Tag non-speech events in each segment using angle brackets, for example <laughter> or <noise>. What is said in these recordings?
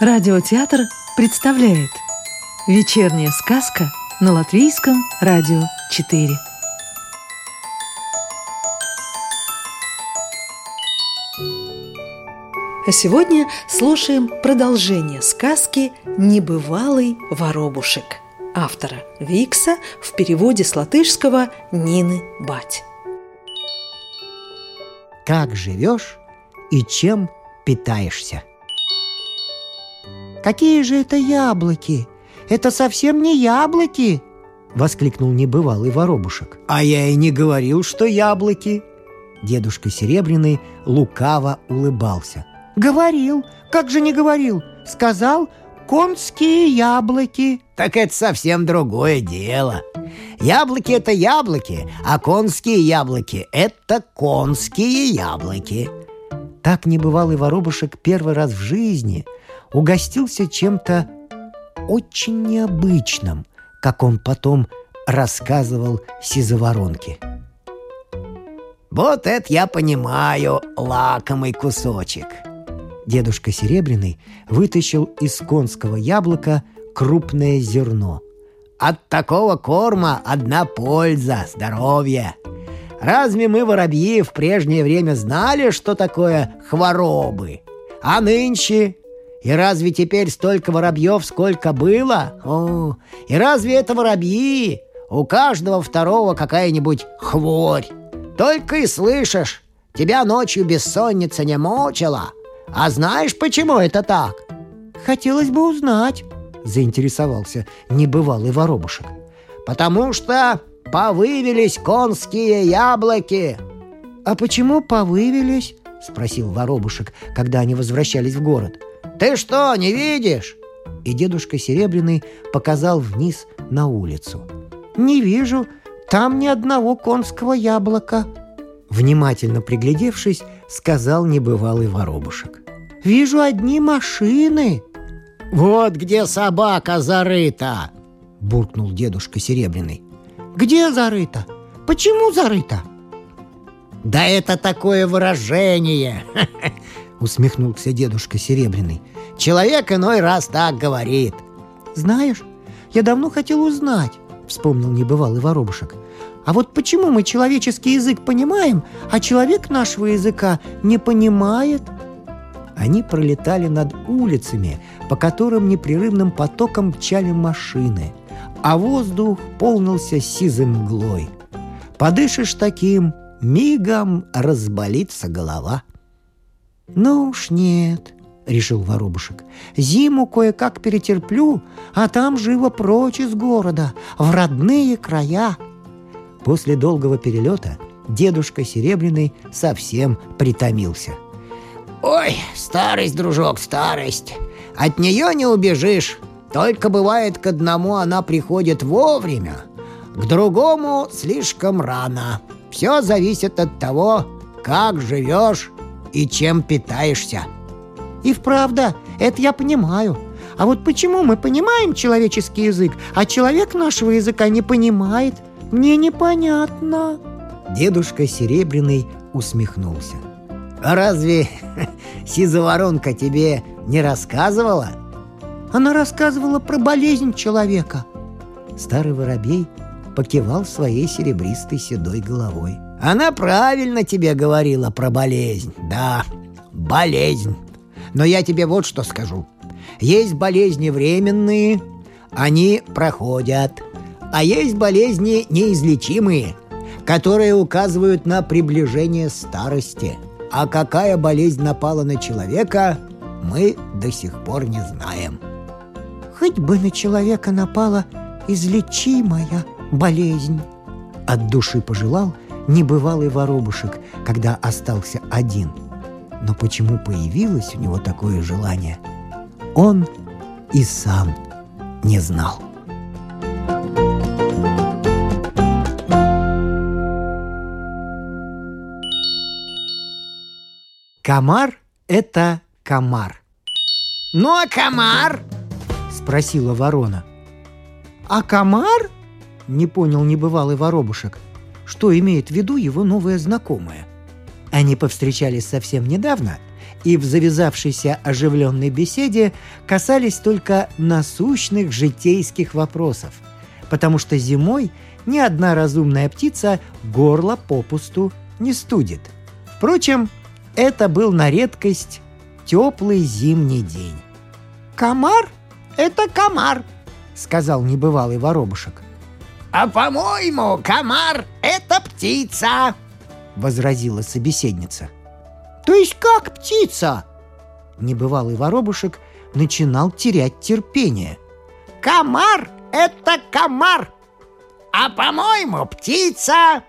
Радиотеатр представляет Вечерняя сказка на Латвийском радио 4 А сегодня слушаем продолжение сказки «Небывалый воробушек» автора Викса в переводе с латышского Нины Бать. Как живешь и чем питаешься? Какие же это яблоки? Это совсем не яблоки! Воскликнул небывалый воробушек. А я и не говорил, что яблоки. Дедушка Серебряный лукаво улыбался. Говорил, как же не говорил? Сказал, конские яблоки. Так это совсем другое дело. Яблоки — это яблоки, а конские яблоки — это конские яблоки. Так небывалый воробушек первый раз в жизни угостился чем-то очень необычным, как он потом рассказывал Сизоворонке. «Вот это я понимаю, лакомый кусочек», Дедушка Серебряный вытащил из конского яблока крупное зерно. «От такого корма одна польза, здоровье. Разве мы, воробьи, в прежнее время знали, что такое хворобы? А нынче? И разве теперь столько воробьев, сколько было? О, и разве это воробьи? У каждого второго какая-нибудь хворь. Только и слышишь, тебя ночью бессонница не мучила, а знаешь, почему это так? Хотелось бы узнать, заинтересовался небывалый воробушек. Потому что повывелись конские яблоки. А почему повывелись? Спросил воробушек, когда они возвращались в город. Ты что, не видишь? И дедушка Серебряный показал вниз на улицу. Не вижу, там ни одного конского яблока. Внимательно приглядевшись, сказал небывалый воробушек. «Вижу одни машины!» «Вот где собака зарыта!» — буркнул дедушка Серебряный. «Где зарыта? Почему зарыта?» «Да это такое выражение!» <laughs> — усмехнулся дедушка Серебряный. «Человек иной раз так говорит». «Знаешь, я давно хотел узнать», — вспомнил небывалый воробушек. А вот почему мы человеческий язык понимаем, а человек нашего языка не понимает? Они пролетали над улицами, по которым непрерывным потоком мчали машины, а воздух полнился сизым мглой. Подышишь таким, мигом разболится голова. «Ну уж нет», — решил воробушек. «Зиму кое-как перетерплю, а там живо прочь из города, в родные края». После долгого перелета дедушка Серебряный совсем притомился. «Ой, старость, дружок, старость! От нее не убежишь. Только бывает, к одному она приходит вовремя, к другому слишком рано. Все зависит от того, как живешь и чем питаешься». «И вправду, это я понимаю. А вот почему мы понимаем человеческий язык, а человек нашего языка не понимает?» Мне непонятно. Дедушка Серебряный усмехнулся. А разве <laughs> сизоворонка тебе не рассказывала? Она рассказывала про болезнь человека. Старый воробей покивал своей серебристой седой головой. Она правильно тебе говорила про болезнь. Да, болезнь. Но я тебе вот что скажу. Есть болезни временные, они проходят. А есть болезни неизлечимые, которые указывают на приближение старости. А какая болезнь напала на человека, мы до сих пор не знаем. Хоть бы на человека напала излечимая болезнь. От души пожелал небывалый воробушек, когда остался один. Но почему появилось у него такое желание, он и сам не знал. Комар – это комар. «Ну, а комар?» – спросила ворона. «А комар?» – не понял небывалый воробушек. Что имеет в виду его новая знакомая? Они повстречались совсем недавно, и в завязавшейся оживленной беседе касались только насущных житейских вопросов, потому что зимой ни одна разумная птица горло попусту не студит. Впрочем, это был на редкость теплый зимний день. «Комар — это комар», — сказал небывалый воробушек. «А по-моему, комар — это птица», — возразила собеседница. «То есть как птица?» Небывалый воробушек начинал терять терпение. «Комар — это комар, а по-моему, птица!»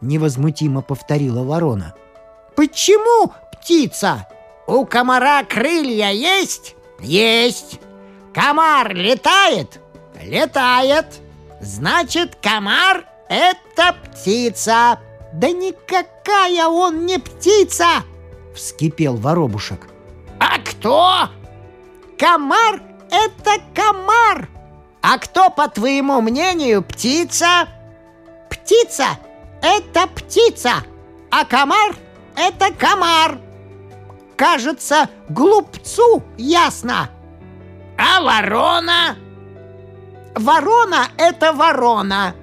Невозмутимо повторила ворона. «Почему птица? У комара крылья есть?» «Есть!» «Комар летает?» «Летает!» «Значит, комар — это птица!» «Да никакая он не птица!» — вскипел воробушек. «А кто?» «Комар — это комар!» «А кто, по твоему мнению, птица?» «Птица — это птица, а комар — это комар!» «Кажется, глупцу ясно!» «А ворона?» «Ворона — это ворона!»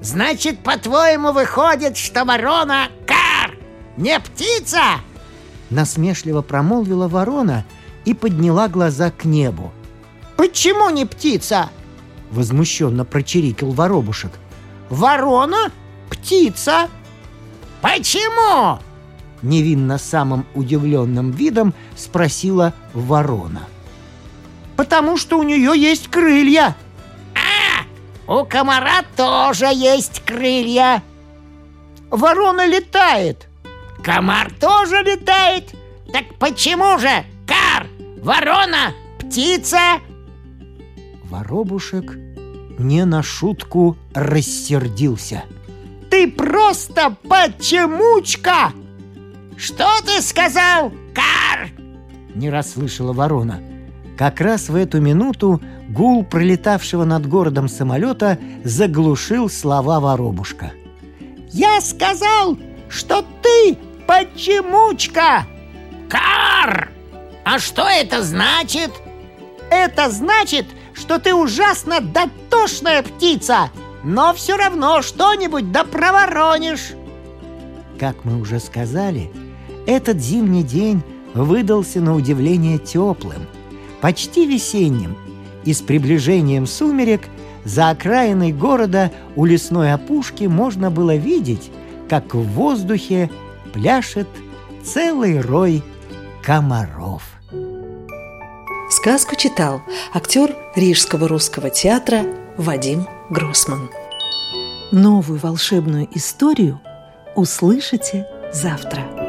«Значит, по-твоему, выходит, что ворона — кар, не птица?» Насмешливо промолвила ворона и подняла глаза к небу. «Почему не птица?» Возмущенно прочирикал воробушек. «Ворона? Птица?» «Почему?» Невинно самым удивленным видом спросила ворона. «Потому что у нее есть крылья!» «А, у комара тоже есть крылья!» «Ворона летает!» «Комар тоже летает! Так почему же, кар, ворона, птица?» Воробушек не на шутку рассердился. «Ты просто почемучка!» «Что ты сказал, Кар?» Не расслышала ворона. Как раз в эту минуту гул пролетавшего над городом самолета заглушил слова воробушка. «Я сказал, что ты почемучка!» «Кар! А что это значит?» «Это значит, что ты ужасно дотошная птица, но все равно что-нибудь да проворонишь!» Как мы уже сказали, этот зимний день выдался на удивление теплым, почти весенним, и с приближением сумерек за окраиной города у лесной опушки можно было видеть, как в воздухе пляшет целый рой комаров. Сказку читал актер Рижского русского театра Вадим Гроссман. Новую волшебную историю услышите завтра.